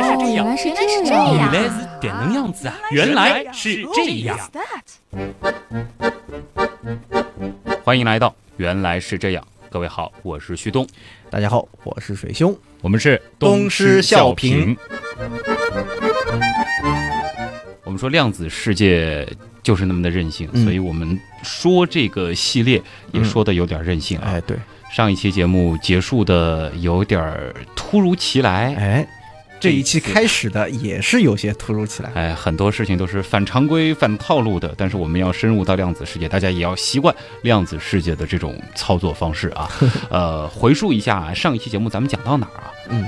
来是这样，原来是这原样。来是这能样子啊！原来是这样。欢迎来到《原来是这样》，各位好，我是旭东，大家好，我是水兄。我们是东施效颦。我们说量子世界就是那么的任性，嗯所以我们说这个系列也说的有点任性啊。哎，对，上一期节目结束的有点儿突如其来，哎，这一期开始的也是有些突如其来。哎，很多事情都是反常规、反套路的，但是我们要深入到量子世界，大家也要习惯量子世界的这种操作方式啊。呃，回溯一下上一期节目咱们讲到哪儿啊？嗯，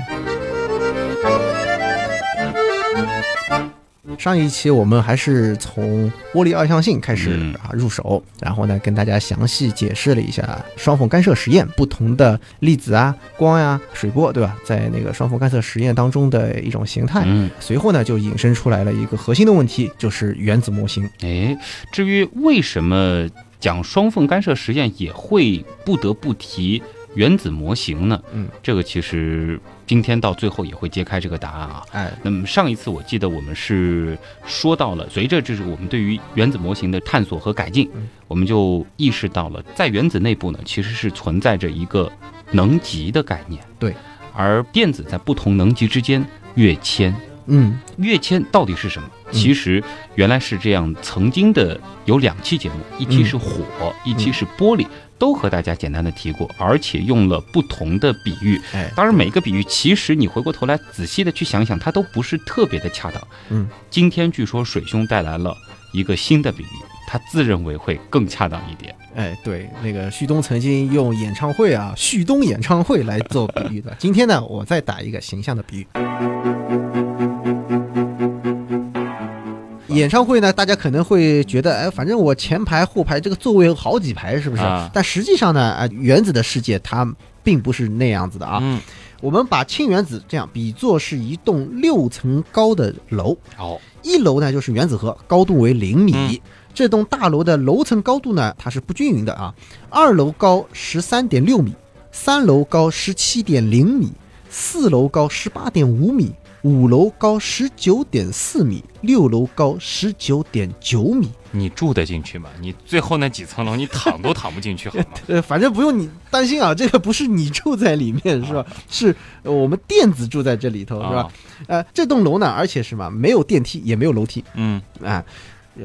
上一期我们还是从玻璃二象性开始嗯啊入手，然后呢跟大家详细解释了一下双缝干涉实验不同的粒子啊、光呀、水波，对吧？在那个双缝干涉实验当中的一种形态。嗯，随后呢，就引申出来了一个核心的问题，就是原子模型。哎，至于为什么讲双缝干涉实验也会不得不提原子模型呢？嗯，这个其实今天到最后也会揭开这个答案啊。哎，那么上一次我记得我们是说到了，随着这是我们对于原子模型的探索和改进嗯，我们就意识到了，在原子内部呢，其实是存在着一个能级的概念。对，而电子在不同能级之间跃迁。嗯跃迁到底是什么？嗯其实原来是这样，曾经的有两期节目，一期是火，一期是玻璃，都和大家简单的提过，而且用了不同的比喻。哎，当然，每一个比喻其实你回过头来仔细的去想想，它都不是特别的恰当。嗯，今天据说水兄带来了一个新的比喻，他自认为会更恰当一点。哎，对，那个旭东曾经用演唱会啊，旭东演唱会来做比喻的。今天呢，我再打一个形象的比喻。演唱会呢，大家可能会觉得，哎，反正我前排、后排这个座位有好几排，是不是？啊但实际上呢，啊，原子的世界它并不是那样子的啊。嗯，我们把氢原子这样比作是一栋六层高的楼，哦，一楼呢就是原子核，高度为零米。嗯这栋大楼的楼层高度呢，它是不均匀的啊。二楼高十三点六米，三楼高十七点零米，四楼高十八点五米，五楼高十九点四米，六楼高十九点九米。你住得进去吗？你最后那几层楼，你躺都躺不进去，好吗？呃，反正不用你担心啊，这个不是你住在里面是吧？是呃我们电子住在这里头是吧？啊？呃，这栋楼呢，而且是嘛，没有电梯，也没有楼梯嗯，啊。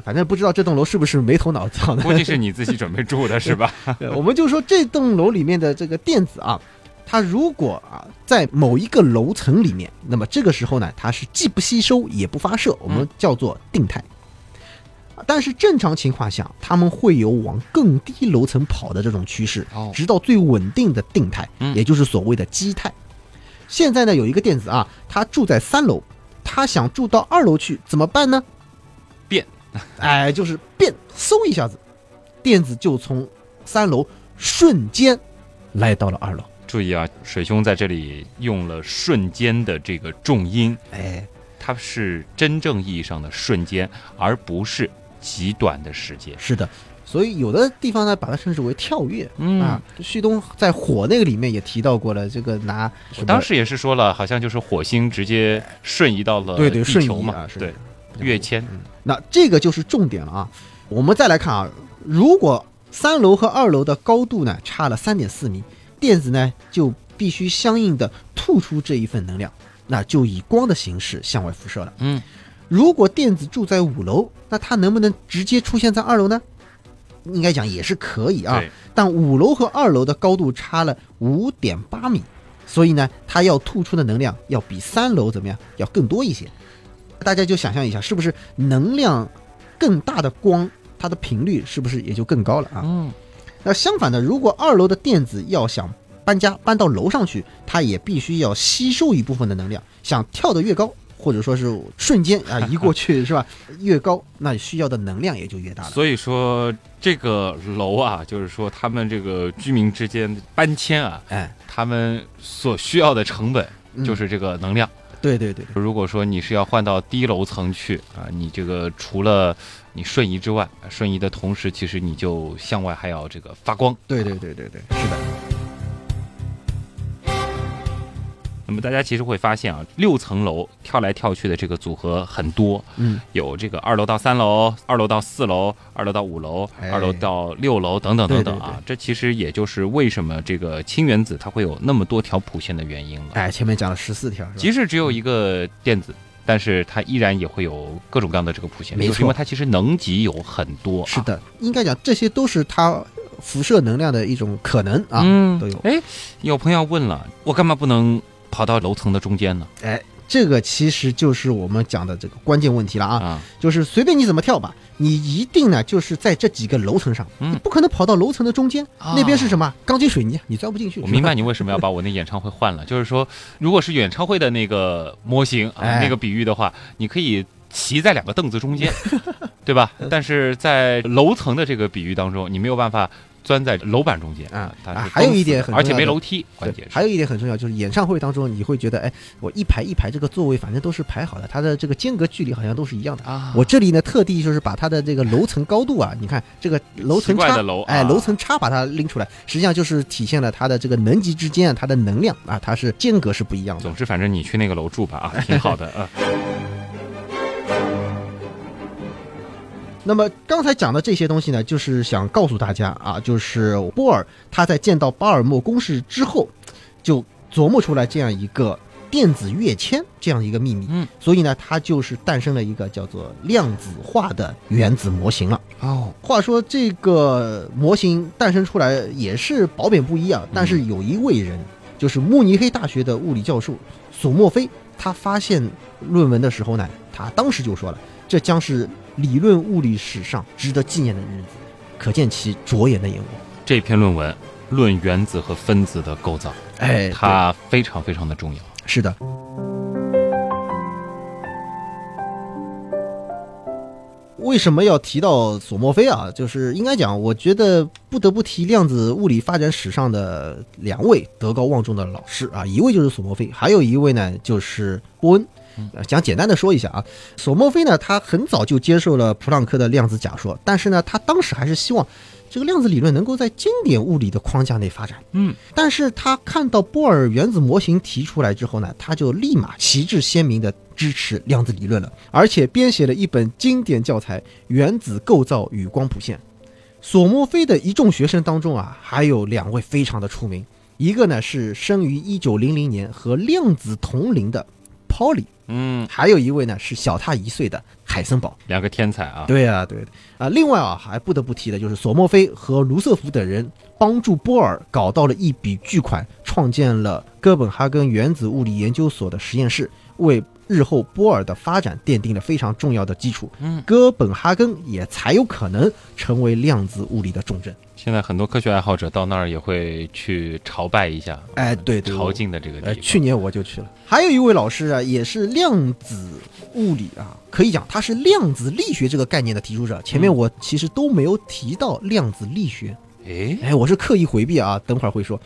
反正不知道这栋楼是不是没头脑造的。估计是你自己准备住的是吧？对我们就说这栋楼里面的这个电子啊，它如果啊在某一个楼层里面，那么这个时候呢，它是既不吸收也不发射，我们叫做定态。但是正常情况下，它们会有往更低楼层跑的这种趋势，哦直到最稳定的定态，嗯也就是所谓的基态。现在呢，有一个电子啊，它住在三楼，它想住到二楼去，怎么办呢？变，哎，就是变，嗖一下子，电子就从三楼瞬间来到了二楼。注意啊，水兄在这里用了瞬间的这个重音，哎，它是真正意义上的瞬间，而不是极短的时间。是的，所以有的地方呢，把它称之为跳跃。嗯啊，旭东在火那个里面也提到过了，这个拿我当时也是说了，好像就是火星直接瞬移到了对对瞬移地球嘛，对，跃迁。那这个就是重点了啊。我们再来看啊，如果三楼和二楼的高度呢差了三点四米，电子呢就必须相应的吐出这一份能量，那就以光的形式向外辐射了。嗯，如果电子住在五楼，那它能不能直接出现在二楼呢？应该讲也是可以啊，但五楼和二楼的高度差了五点八米，所以呢，它要吐出的能量要比三楼怎么样要更多一些。大家就想象一下，是不是能量更大的光，它的频率是不是也就更高了啊？嗯，那相反的，如果二楼的电子要想搬家搬到楼上去，它也必须要吸收一部分的能量，想跳得越高，或者说是瞬间啊移过去是吧？越高，那需要的能量也就越大了。所以说这个楼啊，就是说他们这个居民之间搬迁啊，哎，他们所需要的成本嗯就是这个能量。对对对对，如果说你是要换到低楼层去啊，你这个除了你瞬移之外，瞬移的同时，其实你就向外还要这个发光。对对对对对，是的。那么大家其实会发现啊，六层楼跳来跳去的这个组合很多，嗯，有这个二楼到三楼，二楼到四楼，二楼到五楼，哎二楼到六楼等等等等对对啊。这其实也就是为什么这个氢原子它会有那么多条谱线的原因了。哎，前面讲了十四条，即使只有一个电子，但是它依然也会有各种各样的这个谱线，没错就是因为它其实能级有很多、啊。是的，应该讲这些都是它辐射能量的一种可能啊，嗯，都有。哎，有朋友问了，我干嘛不能跑到楼层的中间呢？哎，这个其实就是我们讲的这个关键问题了啊，啊，就是随便你怎么跳吧，你一定呢就是在这几个楼层上，嗯你不可能跑到楼层的中间，啊那边是什么？钢筋水泥，你钻不进去。我明白。你为什么要把我那演唱会换了，就是说，如果是演唱会的那个模型啊，哎那个比喻的话，你可以骑在两个凳子中间，对吧？但是在楼层的这个比喻当中，你没有办法钻在楼板中间啊啊还有一点很的而且没楼梯，关键，是还有一点很重要，就是演唱会当中，你会觉得，哎，我一排一排这个座位，反正都是排好的，它的这个间隔距离好像都是一样的。啊，我这里呢，特地就是把它的这个楼层高度啊，你看这个楼层差奇怪的楼哎，啊楼层差把它拎出来，实际上就是体现了它的这个能级之间啊，它的能量啊，它是间隔是不一样的。总之，反正你去那个楼住吧啊，挺好的啊。那么刚才讲的这些东西呢，就是想告诉大家啊，就是波尔他在见到巴尔默公式之后，就琢磨出来这样一个电子跃迁这样一个秘密。嗯，所以呢，他就是诞生了一个叫做量子化的原子模型了。哦，话说这个模型诞生出来也是褒贬不一啊，但是有一位人，就是慕尼黑大学的物理教授索莫菲，他发现论文的时候呢，他当时就说了，这将是理论物理史上值得纪念的日子，可见其着眼的眼光。这篇论文论原子和分子的构造，哎，它非常非常的重要。是的。为什么要提到索莫菲啊？就是应该讲，我觉得不得不提量子物理发展史上的两位德高望重的老师啊，一位就是索莫菲，还有一位呢就是波恩。呃讲简单的说一下啊，索莫菲呢，他很早就接受了普朗克的量子假说，但是呢，他当时还是希望这个量子理论能够在经典物理的框架内发展。嗯，但是他看到波尔原子模型提出来之后呢，他就立马旗帜鲜明的支持量子理论了，而且编写了一本经典教材《原子构造与光谱线》。索莫菲的一众学生当中啊，还有两位非常的出名，一个呢是生于一九零零年和量子同龄的 Pauli，嗯，还有一位呢是小他一岁的海森堡。两个天才啊。对啊、对啊啊。另外啊，还不得不提的就是索莫菲和卢瑟福等人帮助波尔搞到了一笔巨款，创建了哥本哈根原子物理研究所的实验室，为日后波尔的发展奠定了非常重要的基础。嗯，哥本哈根也才有可能成为量子物理的重镇。现在很多科学爱好者到那儿也会去朝拜一下，哎，对对，朝觐的这个地呃，方。去年我就去了。还有一位老师啊，也是量子物理啊，可以讲他是量子力学这个概念的提出者。前面嗯我其实都没有提到量子力学，哎，哎，我是刻意回避啊，等会儿会说。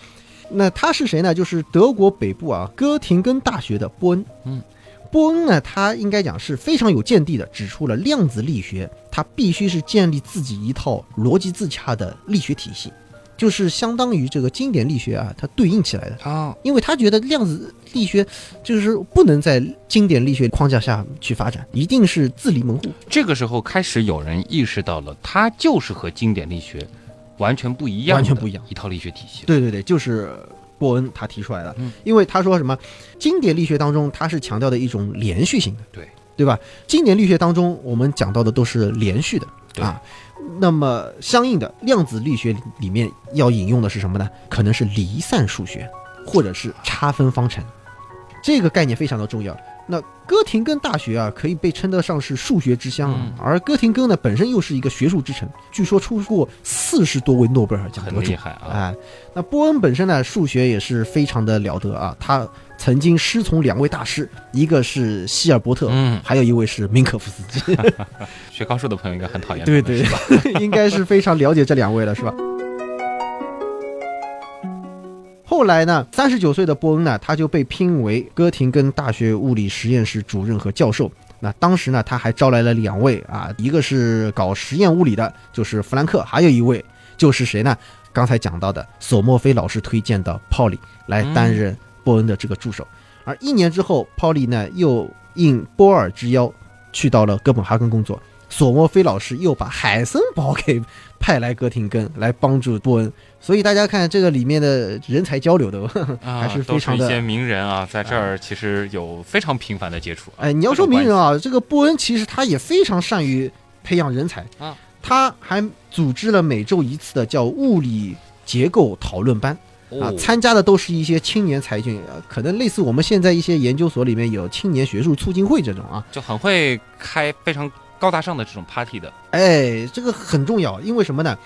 那他是谁呢？就是德国北部啊哥廷根大学的波恩。嗯，波恩呢，他应该讲是非常有见地的，指出了量子力学它必须是建立自己一套逻辑自洽的力学体系，就是相当于这个经典力学啊，它对应起来的。啊，因为他觉得量子力学就是不能在经典力学框架下去发展，一定是自立门户。这个时候开始有人意识到了，它就是和经典力学完全不一样，完全不一样一套力学体系。对对对，就是波恩他提出来的。嗯因为他说什么，经典力学当中它是强调的一种连续性的，对对吧？经典力学当中我们讲到的都是连续的啊。那么相应的，量子力学里面要引用的是什么呢？可能是离散数学，或者是差分方程。这个概念非常的重要。那哥廷根大学啊，可以被称得上是数学之乡啊，嗯而哥廷根呢本身又是一个学术之城，据说出过四十多位诺贝尔奖得主很厉。害啊！哎，那波恩本身呢，数学也是非常的了得啊。他曾经师从两位大师，一个是希尔伯特，嗯，还有一位是明可夫斯基。学高数的朋友应该很讨厌对对 应该是非常了解这两位了，是吧？后来呢，三十九岁的波恩呢，他就被聘为哥廷根大学物理实验室主任和教授。那当时呢，他还招来了两位啊，一个是搞实验物理的，就是弗兰克，还有一位就是谁呢？刚才讲到的索莫菲老师推荐的泡利来担任波恩的这个助手。而一年之后，Polly 呢又应波尔之邀去到了哥本哈根工作。索莫菲老师又把海森堡给派来哥廷根来帮助波恩，所以大家看这个里面的人才交流的 啊还是非常的一些名人啊，在这儿其实有非常频繁的接触啊。哎，你要说名人啊，这个波恩其实他也非常善于培养人才。啊，他还组织了每周一次的叫物理结构讨论班。啊哦，参加的都是一些青年才俊，呃可能类似我们现在一些研究所里面有青年学术促进会这种啊，就很会开非常高大上的这种 party 的。哎，这个很重要，因为什么呢？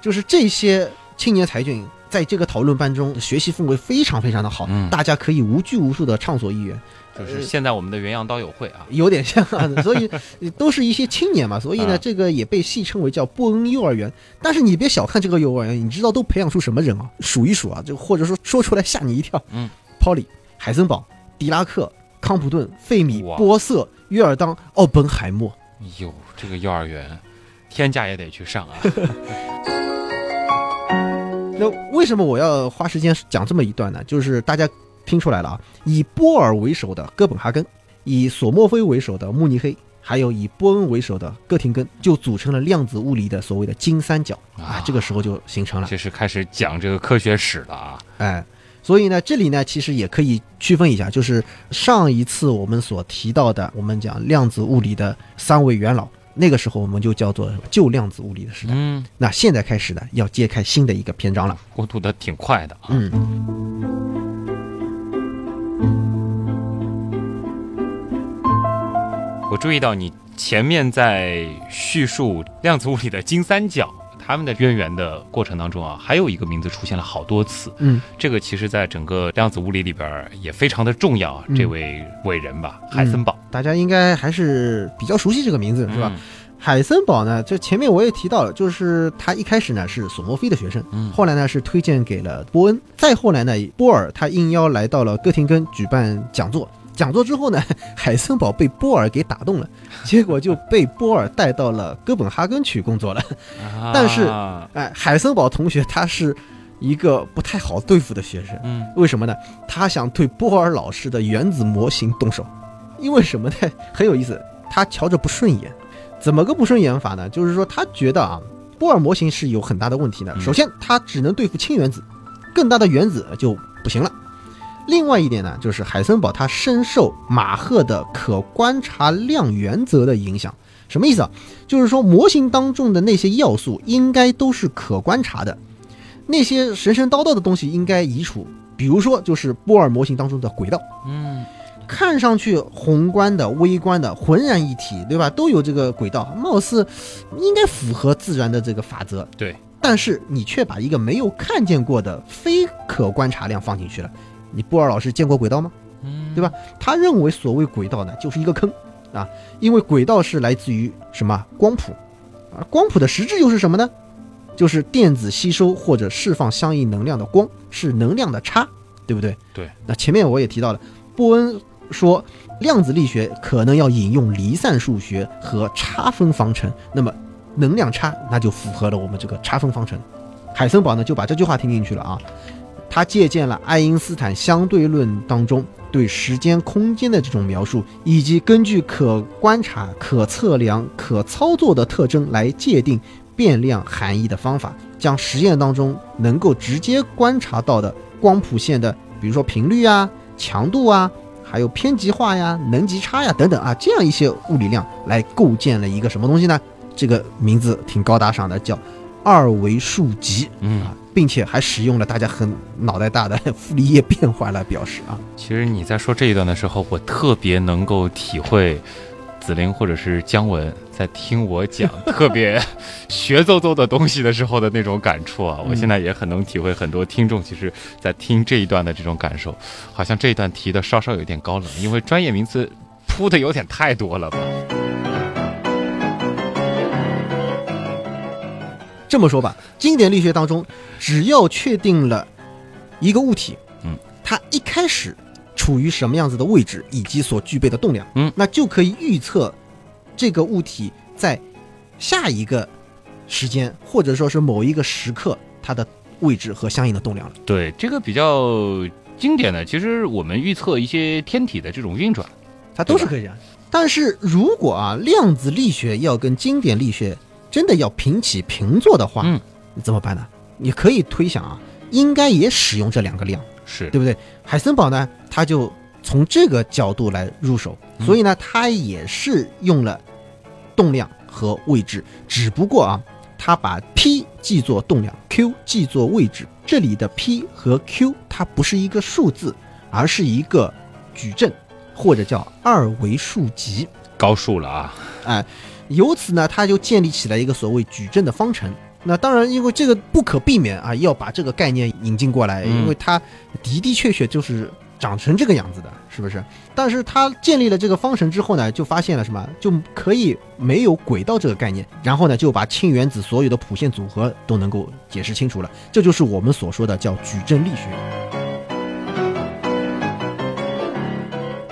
就是这些青年才俊在这个讨论班中学习氛围非常非常的好，嗯大家可以无拘无束的畅所欲言。就是现在我们的元阳刀友会啊，有点像啊，所以都是一些青年嘛，所以呢，啊这个也被戏称为叫波恩幼儿园。但是你别小看这个幼儿园，你知道都培养出什么人啊？数一数啊，就或者说说出来吓你一跳。嗯，Polly、海森堡、狄拉克、康普顿、费米、哇波瑟、约尔当、奥本海默。哟，这个幼儿园，天价也得去上啊。那为什么我要花时间讲这么一段呢？就是大家听出来了啊，以波尔为首的哥本哈根，以索莫菲为首的慕尼黑，还有以波恩为首的哥廷根，就组成了量子物理的所谓的金三角啊。这个时候就形成了，这是开始讲这个科学史了啊。哎。所以呢，这里呢，其实也可以区分一下，就是上一次我们所提到的，我们讲量子物理的三位元老，那个时候我们就叫做旧量子物理的时代。嗯，那现在开始呢，要揭开新的一个篇章了。过渡的挺快的啊。嗯。我注意到你前面在叙述量子物理的金三角他们的渊源的过程当中啊，还有一个名字出现了好多次。嗯，这个其实在整个量子物理里边也非常的重要这位伟人吧，海森堡大家应该还是比较熟悉这个名字，是吧？嗯海森堡呢，就前面我也提到了，就是他一开始呢是索莫菲的学生，嗯后来呢是推荐给了波恩，再后来呢，波尔他应邀来到了哥廷根举办讲座。讲座之后呢，海森堡被波尔给打动了，结果就被波尔带到了哥本哈根去工作了。啊 但是哎，海森堡同学他是一个不太好对付的学生，嗯为什么呢？他想对波尔老师的原子模型动手，因为什么呢？很有意思，他瞧着不顺眼。怎么个不顺眼法呢？就是说他觉得啊，波尔模型是有很大的问题的。嗯首先，它只能对付氢原子，更大的原子就不行了。另外一点呢，就是海森堡他深受马赫的可观察量原则的影响。什么意思啊？就是说模型当中的那些要素应该都是可观察的，那些神神叨叨的东西应该移除。比如说，就是波尔模型当中的轨道，嗯看上去宏观的、微观的浑然一体，对吧？都有这个轨道，貌似应该符合自然的这个法则。对，但是你却把一个没有看见过的非可观察量放进去了。你波尔老师见过轨道吗？嗯，对吧？他认为所谓轨道呢，就是一个坑啊，因为轨道是来自于什么光谱，而光谱的实质又是什么呢？就是电子吸收或者释放相应能量的光，是能量的差，对不对？对。那前面我也提到了，波恩说量子力学可能要引用离散数学和差分方程，那么能量差那就符合了我们这个差分方程。海森堡呢就把这句话听进去了啊，他借鉴了爱因斯坦相对论当中对时间、空间的这种描述，以及根据可观察、可测量、可操作的特征来界定变量含义的方法，将实验当中能够直接观察到的光谱线的，比如说频率啊、强度啊，还有偏极化呀、能级差呀等等啊，这样一些物理量来构建了一个什么东西呢？这个名字挺高大上的，叫二维数集。嗯啊，并且还使用了大家很脑袋大的傅立叶变换来表示啊。其实你在说这一段的时候，我特别能够体会子菱或者是姜文在听我讲特别 学奏奏的东西的时候的那种感触啊。我现在也很能体会很多听众其实在听这一段的这种感受，好像这一段提的稍稍有点高冷，因为专业名词铺的有点太多了吧。这么说吧，经典力学当中，只要确定了一个物体，嗯，它一开始处于什么样子的位置以及所具备的动量，嗯那就可以预测这个物体在下一个时间或者说是某一个时刻它的位置和相应的动量了。对，这个比较经典的，其实我们预测一些天体的这种运转，它都是可以这样。但是如果啊，量子力学要跟经典力学真的要平起平坐的话，嗯，怎么办呢？你可以推想啊，应该也使用这两个量，是对不对？海森堡呢，他就从这个角度来入手，嗯所以呢，他也是用了动量和位置，只不过啊，他把 p 记作动量，q 记作位置。这里的 p 和 q 它不是一个数字，而是一个矩阵，或者叫二维数集。高数了啊。哎，由此呢，他就建立起来一个所谓矩阵的方程。那当然，因为这个不可避免啊，要把这个概念引进过来，嗯因为它的的确确就是长成这个样子的，是不是？但是他建立了这个方程之后呢，就发现了什么？就可以没有轨道这个概念，然后呢，就把氢原子所有的谱线组合都能够解释清楚了。这就是我们所说的叫矩阵力学。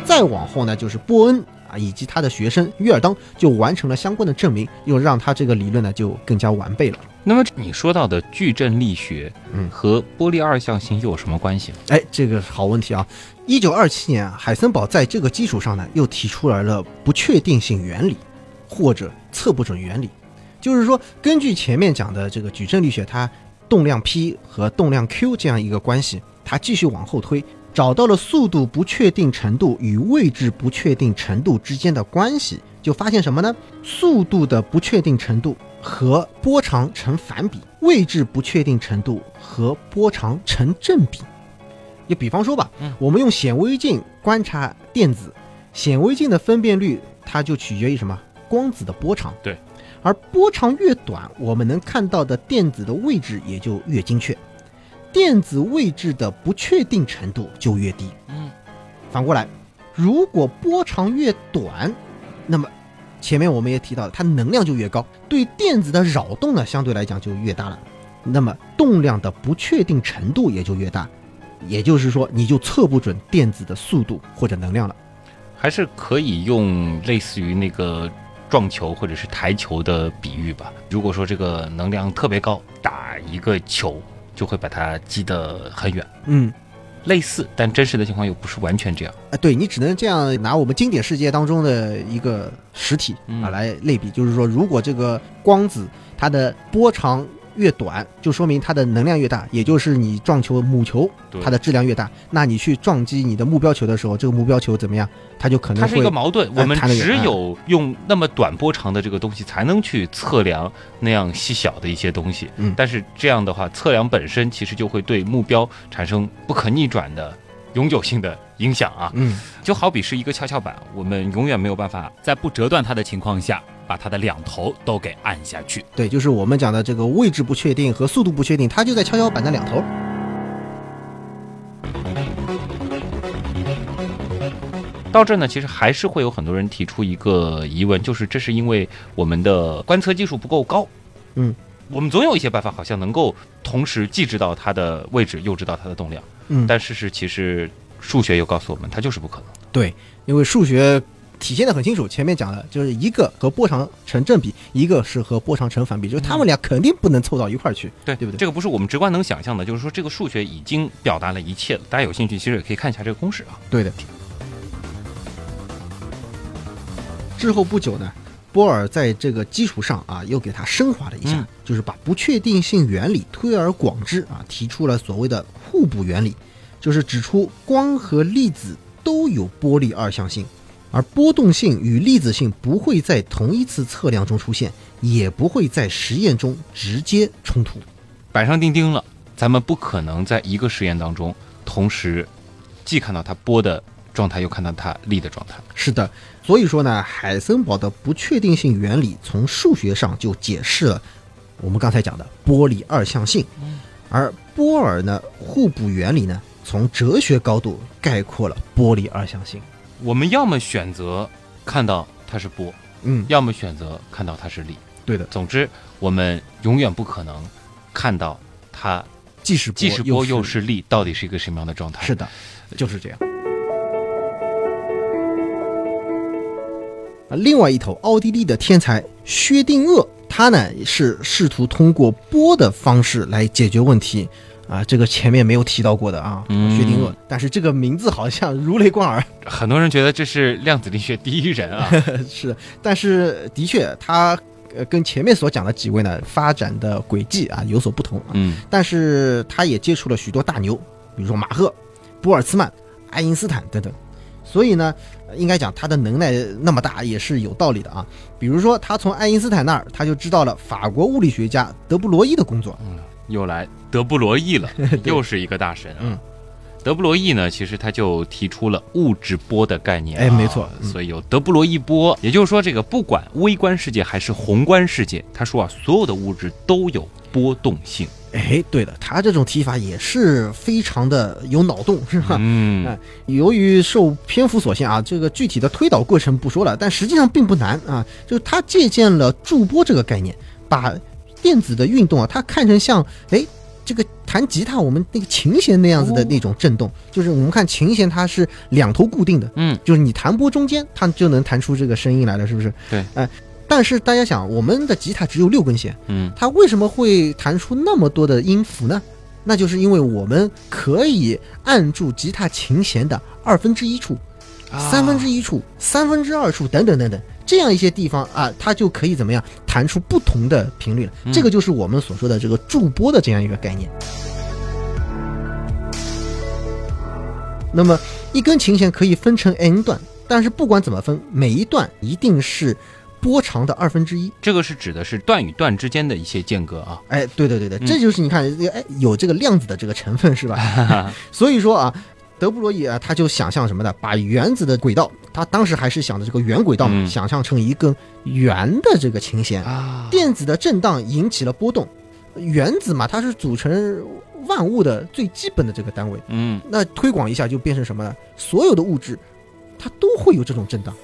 再往后呢，就是波恩啊，以及他的学生约尔当就完成了相关的证明，又让他这个理论呢就更加完备了。那么你说到的矩阵力学，嗯和波粒二象性又有什么关系？哎，这个好问题啊！一九二七年啊，海森堡在这个基础上呢，又提出来了不确定性原理，或者测不准原理。就是说，根据前面讲的这个矩阵力学，它动量 p 和动量 q 这样一个关系，它继续往后推，找到了速度不确定程度与位置不确定程度之间的关系，就发现什么呢？速度的不确定程度和波长成反比，位置不确定程度和波长成正比。就比方说吧，嗯我们用显微镜观察电子，显微镜的分辨率它就取决于什么？光子的波长。对，而波长越短，我们能看到的电子的位置也就越精确，电子位置的不确定程度就越低。嗯，反过来，如果波长越短，那么前面我们也提到了，它能量就越高，对电子的扰动呢相对来讲就越大了，那么动量的不确定程度也就越大，也就是说你就测不准电子的速度或者能量了。还是可以用类似于那个撞球或者是台球的比喻吧。如果说这个能量特别高，打一个球就会把它击得很远，嗯，类似，但真实的情况又不是完全这样。啊，对你只能这样拿我们经典世界当中的一个实体嗯。啊来类比，就是说，如果这个光子它的波长越短，就说明它的能量越大，也就是你撞球母球对它的质量越大，那你去撞击你的目标球的时候，这个目标球怎么样？它就可能它是一个矛盾，我们只有用那么短波长的这个东西，才能去测量那样细小的一些东西。嗯但是这样的话，测量本身其实就会对目标产生不可逆转的永久性的影响啊。嗯，就好比是一个跷跷板，我们永远没有办法在不折断它的情况下，把它的两头都给按下去。对，就是我们讲的这个位置不确定和速度不确定，它就在跷跷板的两头。到这呢，其实还是会有很多人提出一个疑问，就是这是因为我们的观测技术不够高。嗯，我们总有一些办法，好像能够同时既知道它的位置，又知道它的动量。嗯，但事实其实数学又告诉我们，它就是不可能。对，因为数学体现的很清楚，前面讲了，就是一个和波长成正比，一个是和波长成反比，就是他们俩肯定不能凑到一块儿去。对对不对这个不是我们直观能想象的，就是说这个数学已经表达了一切了。大家有兴趣，其实也可以看一下这个公式啊。对的。之后不久呢，波尔在这个基础上啊，又给它升华了一下，嗯就是把不确定性原理推而广之啊，提出了所谓的互补原理，就是指出光和粒子都有波粒二象性，而波动性与粒子性不会在同一次测量中出现，也不会在实验中直接冲突。板上钉钉了，咱们不可能在一个实验当中同时既看到它波的状态，又看到它力的状态。是的，所以说呢，海森堡的不确定性原理从数学上就解释了我们刚才讲的波粒二象性，而波尔呢互补原理呢，从哲学高度概括了波粒二象性。我们要么选择看到它是波，嗯，要么选择看到它是力。对的，总之，我们永远不可能看到它既是既是波又又是力到底是一个什么样的状态。是的，就是这样。啊，另外一头，奥地利的天才薛定谔，他呢是试图通过波的方式来解决问题。啊，这个前面没有提到过的啊，嗯薛定谔，但是这个名字好像如雷贯耳，很多人觉得这是量子力学第一人啊。是，但是的确他呃跟前面所讲的几位呢发展的轨迹啊有所不同啊，嗯但是他也接触了许多大牛，比如说马赫、波尔兹曼、爱因斯坦等等，所以呢，呃应该讲他的能耐那么大也是有道理的啊。比如说，他从爱因斯坦那儿他就知道了法国物理学家德布罗意的工作，嗯又来德布罗意了，又是一个大神啊。嗯德布罗意呢，其实他就提出了物质波的概念啊，哎没错嗯所以有德布罗意波，也就是说，这个不管微观世界还是宏观世界，他说啊，所有的物质都有波动性。哎，对的，他这种提法也是非常的有脑洞，是吧？嗯哎由于受篇幅所限啊，这个具体的推导过程不说了，但实际上并不难啊。就是他借鉴了驻波这个概念，把电子的运动啊，它看成像哎这个弹吉他我们那个琴弦那样子的哦那种震动，就是我们看琴弦它是两头固定的，嗯，就是你弹拨中间，它就能弹出这个声音来了，是不是？对，哎。但是大家想，我们的吉他只有六根弦，嗯它为什么会弹出那么多的音符呢？那就是因为我们可以按住吉他琴弦的二分之一处、三分之一处、三分之二处等等等等，这样一些地方啊，它就可以怎么样弹出不同的频率了。嗯这个就是我们所说的这个驻波的这样一个概念。那么一根琴弦可以分成 n 段，但是不管怎么分，每一段一定是波长的二分之一。这个是指的是段与段之间的一些间隔啊。哎，对对对对，嗯这就是你看，这个哎有这个量子的这个成分是吧？所以说啊，德布罗意啊，他就想象什么呢？把原子的轨道，他当时还是想的这个圆轨道嘛，嗯想象成一根圆的这个琴弦，啊，电子的震荡引起了波动。原子嘛，它是组成万物的最基本的这个单位。嗯，那推广一下就变成什么呢？所有的物质，它都会有这种震荡。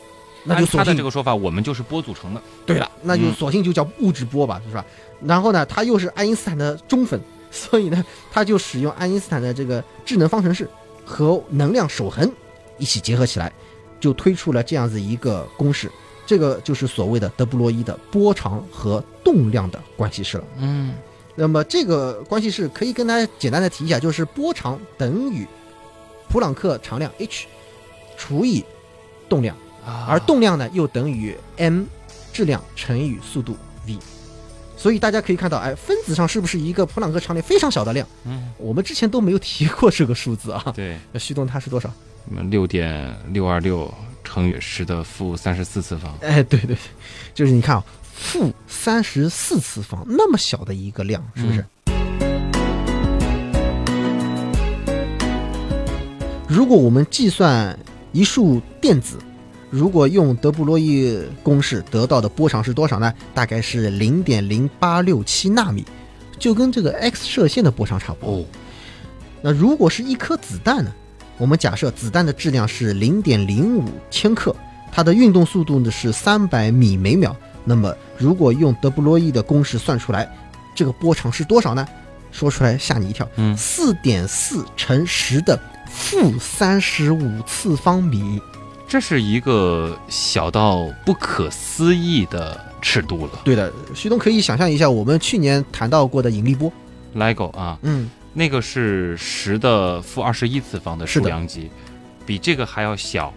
那就他的索性这个说法，我们就是波组成的。对了，那就嗯索性就叫物质波吧，是吧？然后呢，他又是爱因斯坦的忠粉，所以呢，他就使用爱因斯坦的这个智能方程式和能量守恒一起结合起来，就推出了这样子一个公式。这个就是所谓的德布罗意的波长和动量的关系式了。嗯那么这个关系式可以跟大家简单的提一下，就是波长等于普朗克常量 h 除以动量。啊而动量呢又等于 m 质量乘以速度 v。所以大家可以看到，哎，分子上是不是一个普朗克常量非常小的量？嗯，我们之前都没有提过这个数字啊。对，那旭东它是多少？那么六点六二六乘以十的负三十四次方。哎，对对对，就是你看啊，负三十四次方那么小的一个量，是不是？如果我们计算一束电子，如果用德布罗意公式得到的波长是多少呢？大概是零点零八六七纳米，就跟这个 X 射线的波长差不多。哦，那如果是一颗子弹呢？我们假设子弹的质量是零点零五千克，它的运动速度呢是三百米每秒。那么如果用德布罗意的公式算出来，这个波长是多少呢？说出来吓你一跳，嗯四点四乘十的负三十五次方米。这是一个小到不可思议的尺度了。对的，徐东可以想象一下，我们去年谈到过的引力波，LIGO 啊，嗯，那个是十的负二十一次方的数量级，比这个还要小，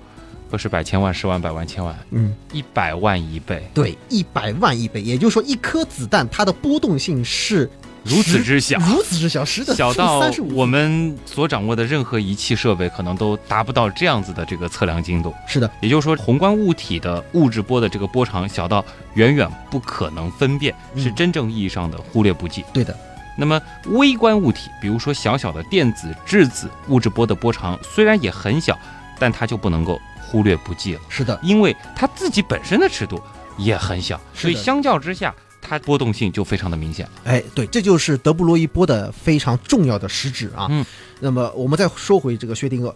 不是百千万、十万、百万、千万，嗯，一百万一倍，对，一百万亿倍，也就是说，一颗子弹它的波动性是如此之小。如此之小，十的小到。我们所掌握的任何仪器设备可能都达不到这样子的这个测量精度。是的，也就是说，宏观物体的物质波的这个波长小到远远不可能分辨，嗯是真正意义上的忽略不计。对的，那么微观物体，比如说小小的电子、质子，物质波的波长虽然也很小，但它就不能够忽略不计了，是的，因为它自己本身的尺度也很小，所以相较之下，它波动性就非常的明显。哎，对，这就是德布罗意波的非常重要的实质啊。嗯，那么我们再说回这个薛定谔，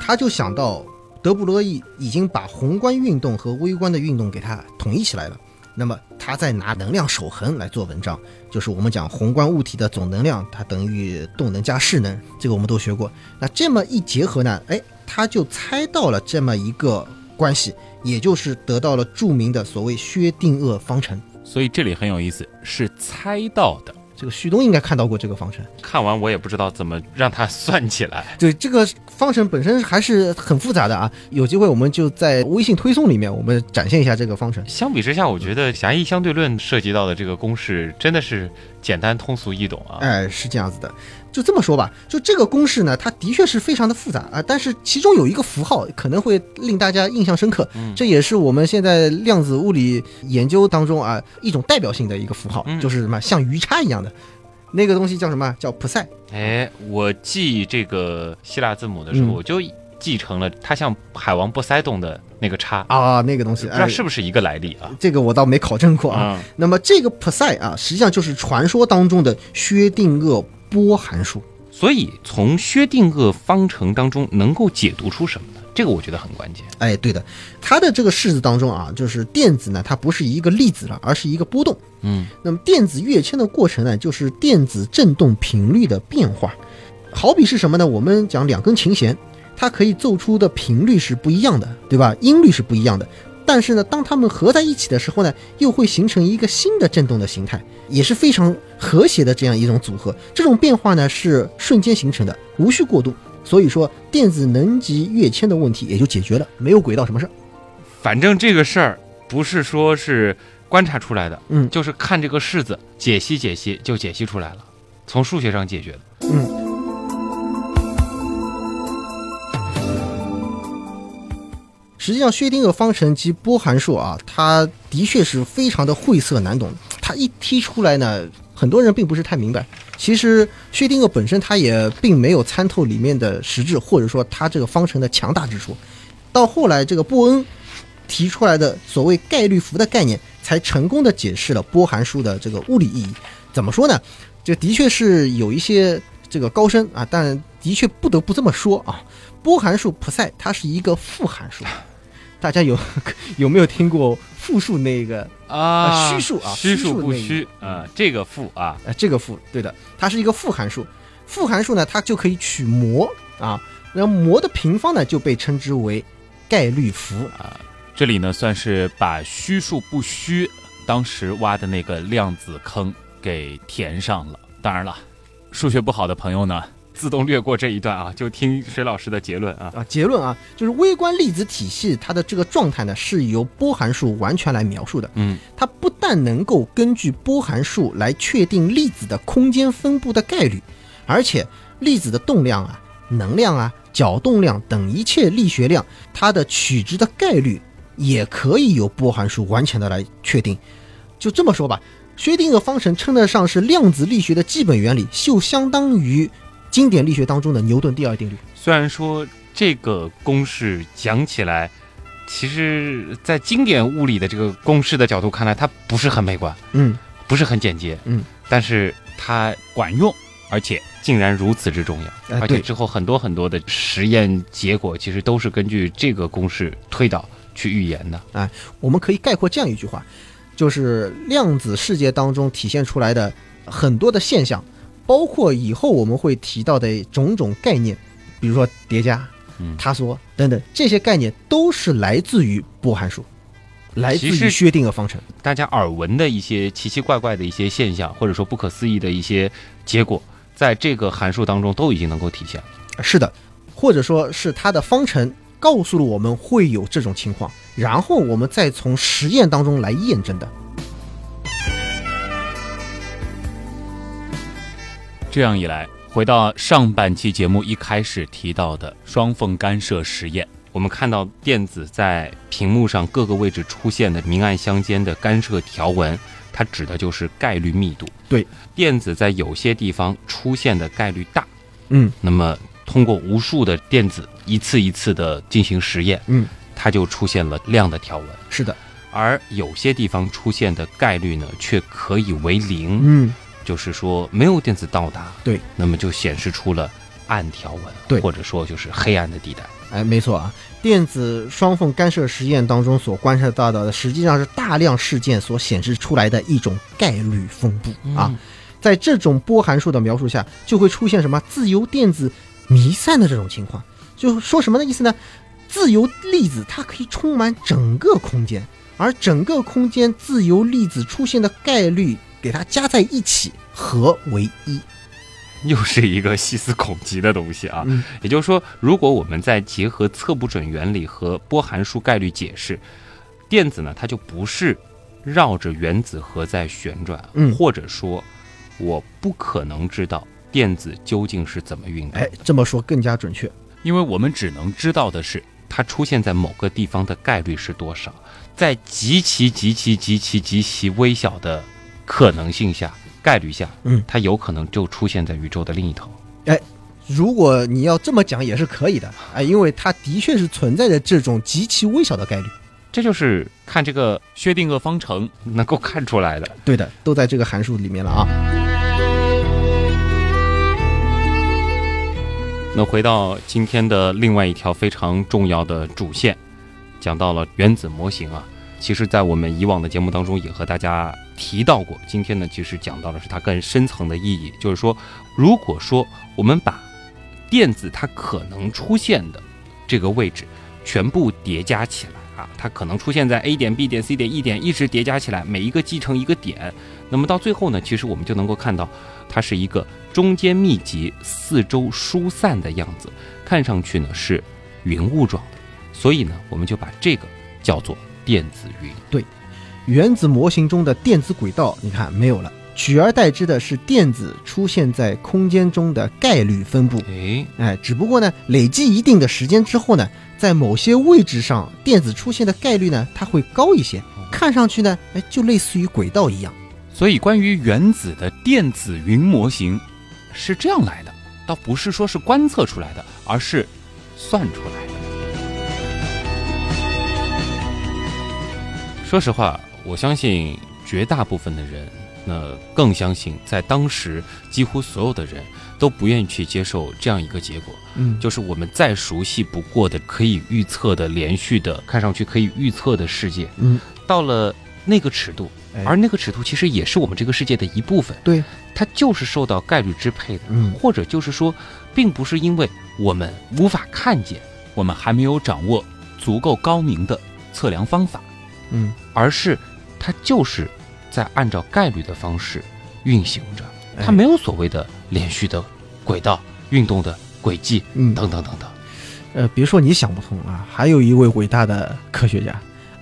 他就想到德布罗意已经把宏观运动和微观的运动给它统一起来了。那么他再拿能量守恒来做文章，就是我们讲宏观物体的总能量，它等于动能加势能，这个我们都学过。那这么一结合呢，哎，他就猜到了这么一个关系，也就是得到了著名的所谓薛定谔方程。所以这里很有意思，是猜到的。这个旭东应该看到过这个方程。看完我也不知道怎么让它 算起来。对，这个方程本身还是很复杂的啊。有机会我们就在微信推送里面，我们展现一下这个方程。相比之下，我觉得狭义相对论涉及到的这个公式真的是简单通俗易懂啊。哎，是这样子的。就这么说吧，就这个公式呢，它的确是非常的复杂啊，但是其中有一个符号可能会令大家印象深刻，嗯这也是我们现在量子物理研究当中啊一种代表性的一个符号，嗯就是什么像鱼叉一样的那个东西叫什么？叫普赛。哎，我记这个希腊字母的时候，嗯我就记成了它像海王波塞冬的那个叉，啊，那个东西，不知道哎，是不是一个来历啊？这个我倒没考证过啊。啊，那么这个普赛啊，实际上就是传说当中的薛定谔波函数。所以从薛定谔方程当中能够解读出什么呢？这个我觉得很关键。哎，对的，它的这个式子当中啊，就是电子呢，它不是一个粒子了，而是一个波动。嗯，那么电子跃迁的过程呢，就是电子振动频率的变化。好比是什么呢？我们讲两根琴弦，它可以奏出的频率是不一样的，对吧？音律是不一样的。但是呢，当它们合在一起的时候呢，又会形成一个新的振动的形态，也是非常和谐的这样一种组合。这种变化呢是瞬间形成的，无需过渡。所以说，电子能级跃迁的问题也就解决了，没有轨道什么事儿。反正这个事儿不是说是观察出来的，嗯就是看这个式子解析解析就解析出来了，从数学上解决的。嗯。实际上，薛定谔方程及波函数啊，它的确是非常的晦涩难懂。它一提出来呢，很多人并不是太明白。其实，薛定谔本身他也并没有参透里面的实质，或者说它这个方程的强大之处。到后来，这个波恩提出来的所谓概率符的概念，才成功的解释了波函数的这个物理意义。怎么说呢？这的确是有一些这个高深啊，但的确不得不这么说啊。波函数普赛它是一个负函数，大家有 有没有听过复数那个？啊虚数啊虚数不虚啊，这个负啊，呃，这个负对的，它是一个负函数。负函数呢，它就可以取模啊，那模的平方呢就被称之为概率符啊。这里呢，算是把虚数不虚当时挖的那个量子坑给填上了。当然了，数学不好的朋友呢，自动略过这一段啊，就听水老师的结论啊。啊，结论啊，就是微观粒子体系它的这个状态呢，是由波函数完全来描述的。嗯，它不但能够根据波函数来确定粒子的空间分布的概率，而且粒子的动量啊、能量啊、角动量等一切力学量，它的取值的概率也可以由波函数完全的来确定。就这么说吧，薛定谔方程称得上是量子力学的基本原理，就相当于经典力学当中的牛顿第二定律。虽然说这个公式讲起来，其实在经典物理的这个公式的角度看来，它不是很美观，嗯，不是很简洁，嗯，但是它管用，而且竟然如此之重要，而且之后很多很多的实验结果，其实都是根据这个公式推导去预言的。哎我们可以概括这样一句话，就是量子世界当中体现出来的很多的现象，包括以后我们会提到的种种概念，比如说叠加、嗯塌缩等等，这些概念都是来自于波函数，来自于薛定谔方程。大家耳闻的一些奇奇怪怪的一些现象，或者说不可思议的一些结果，在这个函数当中都已经能够体现了。是的，或者说是它的方程告诉了我们会有这种情况，然后我们再从实验当中来验证的。这样一来，回到上半期节目一开始提到的双缝干涉实验，我们看到电子在屏幕上各个位置出现的明暗相间的干涉条纹，它指的就是概率密度。对，电子在有些地方出现的概率大，嗯。那么通过无数的电子一次一次的进行实验，嗯，它就出现了亮的条纹。是的，而有些地方出现的概率呢，却可以为零，嗯，就是说没有电子到达，对，那么就显示出了暗条纹，对或者说就是黑暗的地带。哎，没错啊，电子双缝干涉实验当中所观察到的，实际上是大量事件所显示出来的一种概率分布啊。在这种波函数的描述下，就会出现什么自由电子弥散的这种情况。就说什么的意思呢？自由粒子它可以充满整个空间，而整个空间自由粒子出现的概率给它加在一起，合为一。又是一个细思恐极的东西啊！嗯也就是说，如果我们再结合测不准原理和波函数概率解释，电子呢，它就不是绕着原子核在旋转，嗯或者说，我不可能知道电子究竟是怎么运动哎，，这么说更加准确。因为我们只能知道的是，它出现在某个地方的概率是多少，在极其极其极其极其微小的可能性下、概率下，嗯它有可能就出现在宇宙的另一头。哎如果你要这么讲也是可以的，哎，因为它的确是存在着这种极其微小的概率。这就是看这个薛定谔方程能够看出来的。对的，都在这个函数里面了啊。那回到今天的另外一条非常重要的主线，讲到了原子模型啊。其实，在我们以往的节目当中也和大家提到过。今天呢，其实讲到的是它更深层的意义，就是说，如果说我们把电子它可能出现的这个位置全部叠加起来啊，它可能出现在 A 点、B 点、C 点、E 点，一直叠加起来，每一个继承一个点。那么到最后呢，其实我们就能够看到，它是一个中间密集、四周疏散的样子，看上去呢是云雾状的。所以呢，我们就把这个叫做电子云。对原子模型中的电子轨道，你看没有了，取而代之的是电子出现在空间中的概率分布。诶，哎，只不过呢，累积一定的时间之后呢，在某些位置上，电子出现的概率呢，它会高一些，看上去呢，哎，就类似于轨道一样。所以，关于原子的电子云模型是这样来的，倒不是说是观测出来的，而是算出来的。说实话，我相信绝大部分的人，那更相信，在当时几乎所有的人都不愿意去接受这样一个结果，嗯。就是我们再熟悉不过的、可以预测的、连续的、看上去可以预测的世界，嗯，到了那个尺度，哎。而那个尺度其实也是我们这个世界的一部分，对，它就是受到概率支配的，嗯。或者就是说，并不是因为我们无法看见，我们还没有掌握足够高明的测量方法。嗯，而是它就是在按照概率的方式运行着，哎。它没有所谓的连续的轨道、运动的轨迹嗯。等等等等。呃，别说你想不通啊，还有一位伟大的科学家，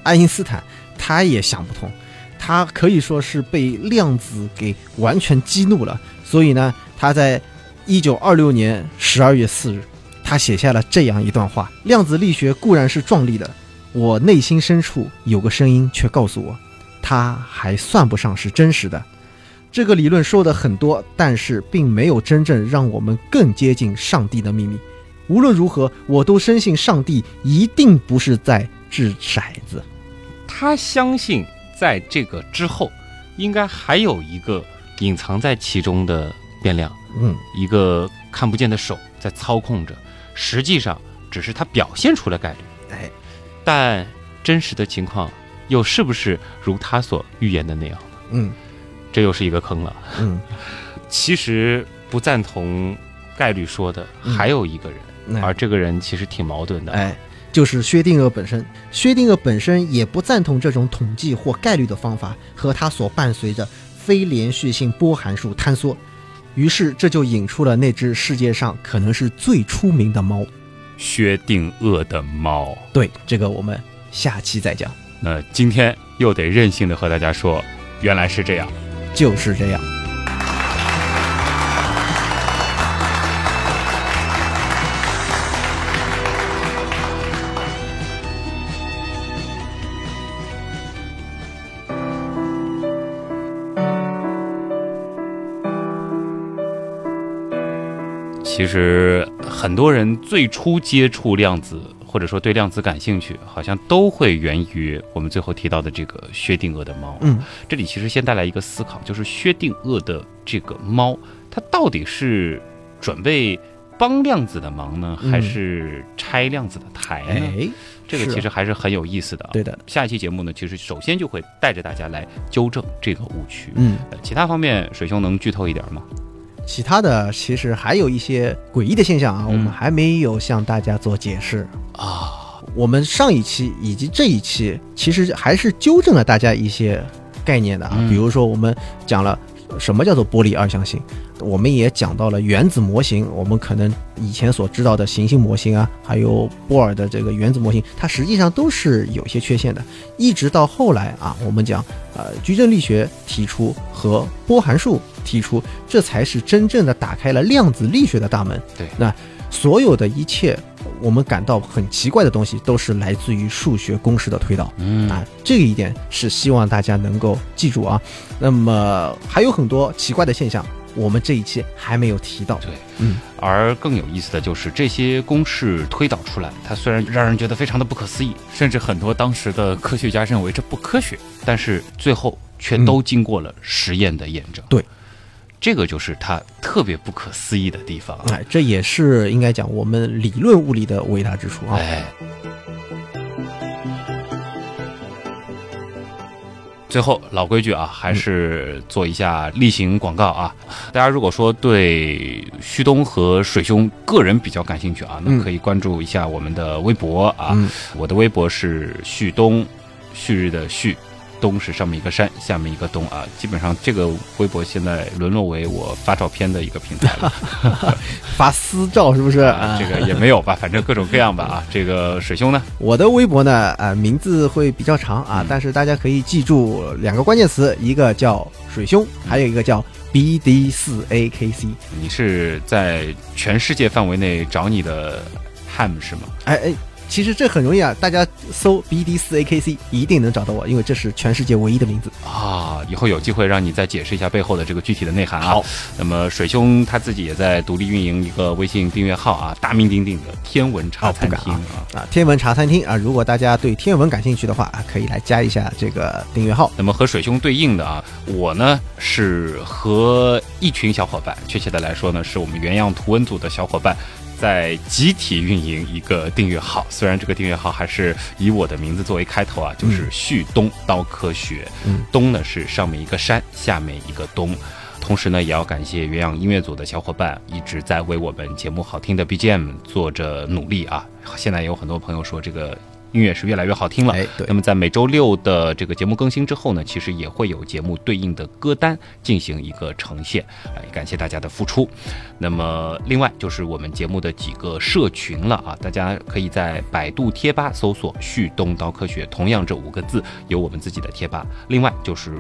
爱因斯坦，他也想不通，他可以说是被量子给完全激怒了，所以呢，他在一九二六年十二月四日，他写下了这样一段话：量子力学固然是壮丽的，我内心深处有个声音却告诉我，它还算不上是真实的。这个理论说的很多，但是并没有真正让我们更接近上帝的秘密。无论如何，我都深信上帝一定不是在掷骰子。他相信在这个之后，应该还有一个隐藏在其中的变量，嗯，一个看不见的手在操控着，实际上只是他表现出了概率。哎，但真实的情况又是不是如他所预言的那样？嗯这又是一个坑了。嗯，其实不赞同概率说的嗯还有一个人，那而这个人其实挺矛盾的。哎，就是薛定谔本身。薛定谔本身也不赞同这种统计或概率的方法和它所伴随着非连续性波函数坍缩。于是这就引出了那只世界上可能是最出名的猫。薛定谔的猫。对，这个我们下期再讲。那今天又得任性的和大家说，原来是这样。就是这样。其实很多人最初接触量子，或者说对量子感兴趣，好像都会源于我们最后提到的这个薛定谔的猫。嗯，这里其实先带来一个思考，就是薛定谔的这个猫，它到底是准备帮量子的忙呢，嗯还是拆量子的台呢？这个其实还是很有意思的啊。对的。下一期节目呢，其实首先就会带着大家来纠正这个误区。嗯，呃其他方面，水兄能剧透一点吗？其他的其实还有一些诡异的现象啊，嗯。我们还没有向大家做解释。啊，我们上一期以及这一期，其实还是纠正了大家一些概念的啊，嗯。比如说我们讲了什么叫做玻璃二象性，我们也讲到了原子模型，我们可能以前所知道的行星模型啊，还有波尔的这个原子模型，它实际上都是有些缺陷的。一直到后来啊，我们讲呃矩阵力学提出和波函数提出，这才是真正的打开了量子力学的大门。对，那所有的一切我们感到很奇怪的东西，都是来自于数学公式的推导。嗯啊，这一点是希望大家能够记住啊。那么还有很多奇怪的现象，我们这一期还没有提到。对，嗯，而更有意思的就是这些公式推导出来，它虽然让人觉得非常的不可思议，甚至很多当时的科学家认为这不科学。但是最后却都经过了实验的验证。对，这个就是它特别不可思议的地方啊。哎，这也是应该讲我们理论物理的伟大之处啊。哎。最后老规矩啊，还是做一下例行广告啊。大家如果说对旭东和水兄个人比较感兴趣啊，那嗯可以关注一下我们的微博啊。嗯我的微博是旭东，旭日的旭，东是上面一个山，下面一个东啊。基本上这个微博现在沦落为我发照片的一个平台了。发私照是不是？啊，这个也没有吧，反正各种各样吧啊。这个水兄呢，我的微博呢，呃，名字会比较长啊，嗯但是大家可以记住两个关键词，一个叫水兄，还有一个叫 BD 四 AKC。你是在全世界范围内找你的 ham 是吗？哎哎，其实这很容易啊，大家搜 BD 四 AKC 一定能找到我，因为这是全世界唯一的名字。啊，以后有机会让你再解释一下背后的这个具体的内涵啊。好，那么水兄他自己也在独立运营一个微信订阅号啊，大名鼎鼎的天文茶餐厅啊啊。啊，天文茶餐厅啊，如果大家对天文感兴趣的话啊，可以来加一下这个订阅号。那么和水兄对应的啊，我呢是和一群小伙伴，确切的来说呢，是我们原样图文组的小伙伴。在集体运营一个订阅号，虽然这个订阅号还是以我的名字作为开头啊，就是旭东刀科学。嗯，东呢是上面一个山，下面一个东。同时呢，也要感谢原样音乐组的小伙伴一直在为我们节目好听的 BGM 做着努力啊。现在有很多朋友说这个音乐是越来越好听了。哎，对那，么在每周六的这个节目更新之后呢，其实也会有节目对应的歌单进行一个呈现，哎，感谢大家的付出。那么另外就是我们节目的几个社群了啊，大家可以在百度贴吧搜索“旭东刀科学”，同样这五个字有我们自己的贴吧。另外就是。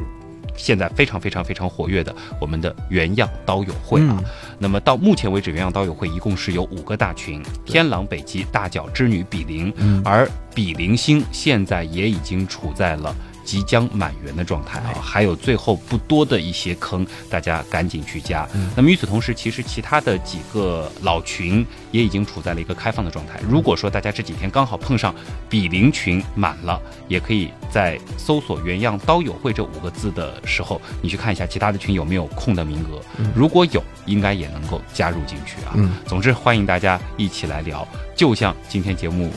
现在非常非常非常活跃的我们的原样刀友会啊，那么到目前为止，原样刀友会一共是有五个大群：天狼北极、大脚织女比邻，而比邻星现在也已经处在了即将满员的状态啊，还有最后不多的一些坑，大家赶紧去加。那么与此同时，其实其他的几个老群也已经处在了一个开放的状态。如果说大家这几天刚好碰上比邻群满了，也可以在搜索“原样刀友会”这五个字的时候，你去看一下其他的群有没有空的名额，如果有，应该也能够加入进去啊。嗯总之，欢迎大家一起来聊。就像今天节目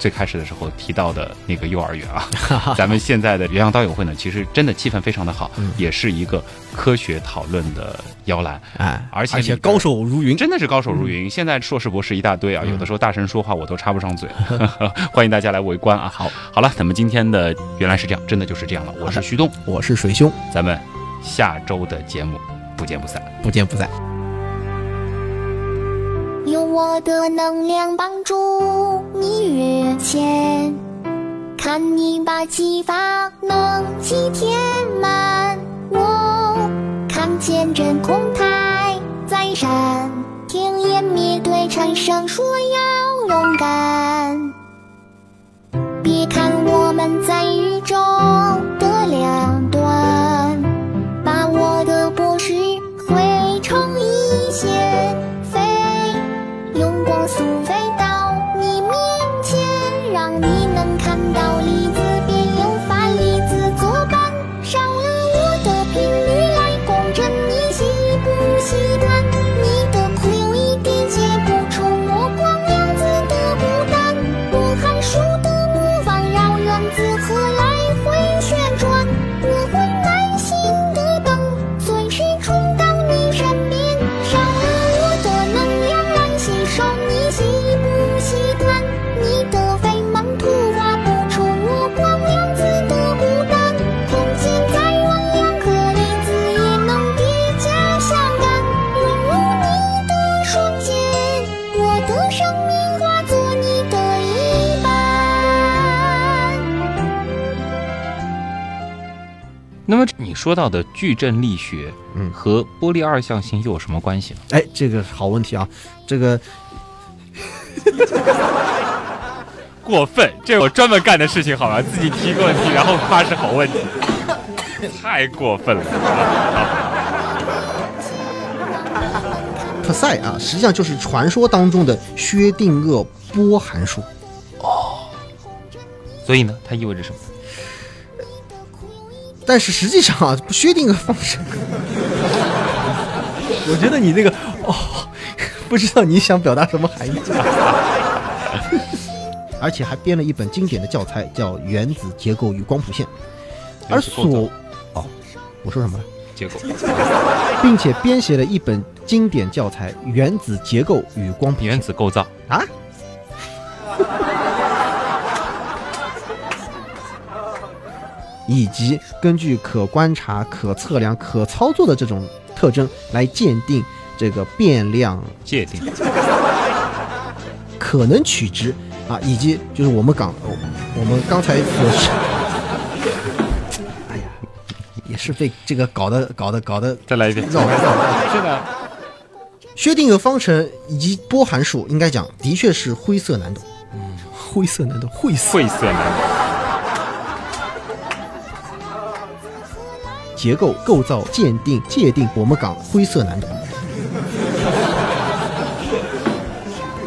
最开始的时候提到的那个幼儿园啊，咱们现在的原阳道友会呢，其实真的气氛非常的好，嗯也是一个科学讨论的摇篮。哎，而且而且高手如云，真的是高手如云，现在硕士博士一大堆啊，有的时候大神说话我都插不上嘴，欢迎大家来围观啊！好，好了，咱们今天的原来是这样，真的就是这样了。我是徐东，我是水兄，咱们下周的节目不见不散。不见不散。用我的能量帮助你跃前，看你把激发能气填满。我看见真空台在闪，听湮灭对蝉声说要勇敢。别看我们在宇宙你说到的矩阵力学，嗯和波粒二象性又有什么关系呢？哎，这个好问题啊，这个 过分，这我专门干的事情，好吧？自己提个问题，然后夸是好问题，太过分了。特赛啊，实际上就是传说当中的薛定谔波函数。所以呢，它意味着什么？但是实际上啊，不薛定谔方程，我觉得你这个哦，不知道你想表达什么含义。而且还编了一本经典的教材，叫《原子结构与光谱线》，而所哦，我说什么了？结构，并且编写了一本经典教材《原子结构与光谱线。原》子构造，啊。以及根据可观察、可测量、可操作的这种特征来鉴定这个变量界定，可能取值啊，以及就是我们刚哦我们刚才所说，哎呀，也是被这个搞得搞得搞得再来一遍。绕绕绕。是的，薛定谔方程以及波函数，应该讲的确是灰色难懂。嗯，灰色难懂，晦涩。晦涩难懂。结构、构造、鉴定、界定，我们港灰色难懂。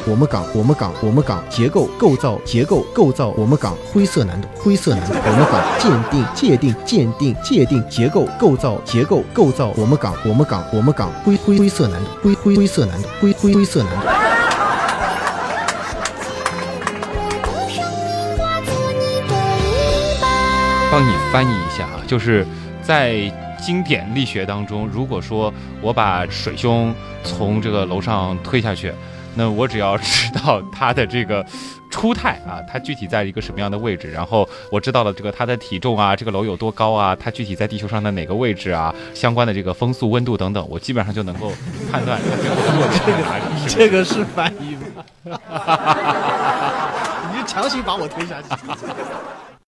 我们港，我们港，我们港结构、构造、结构、构造，我们港灰色难懂，灰色难懂。我们港鉴定、界定、鉴定、界定、结构、构造、结构、构造，我们港，我们港，我们港灰灰灰色难懂，灰灰灰色难懂，灰灰灰色难懂。我生命化作你的一半。帮你翻译一下啊，就是在经典力学当中，如果说我把水兄从这个楼上推下去，那我只要知道他的这个初态啊，它具体在一个什么样的位置，然后我知道了这个它的体重啊，这个楼有多高啊，它具体在地球上的哪个位置啊，相关的这个风速、温度等等，我基本上就能够判断它最后落在哪里。是不是这个是翻译吗？你就强行把我推下去。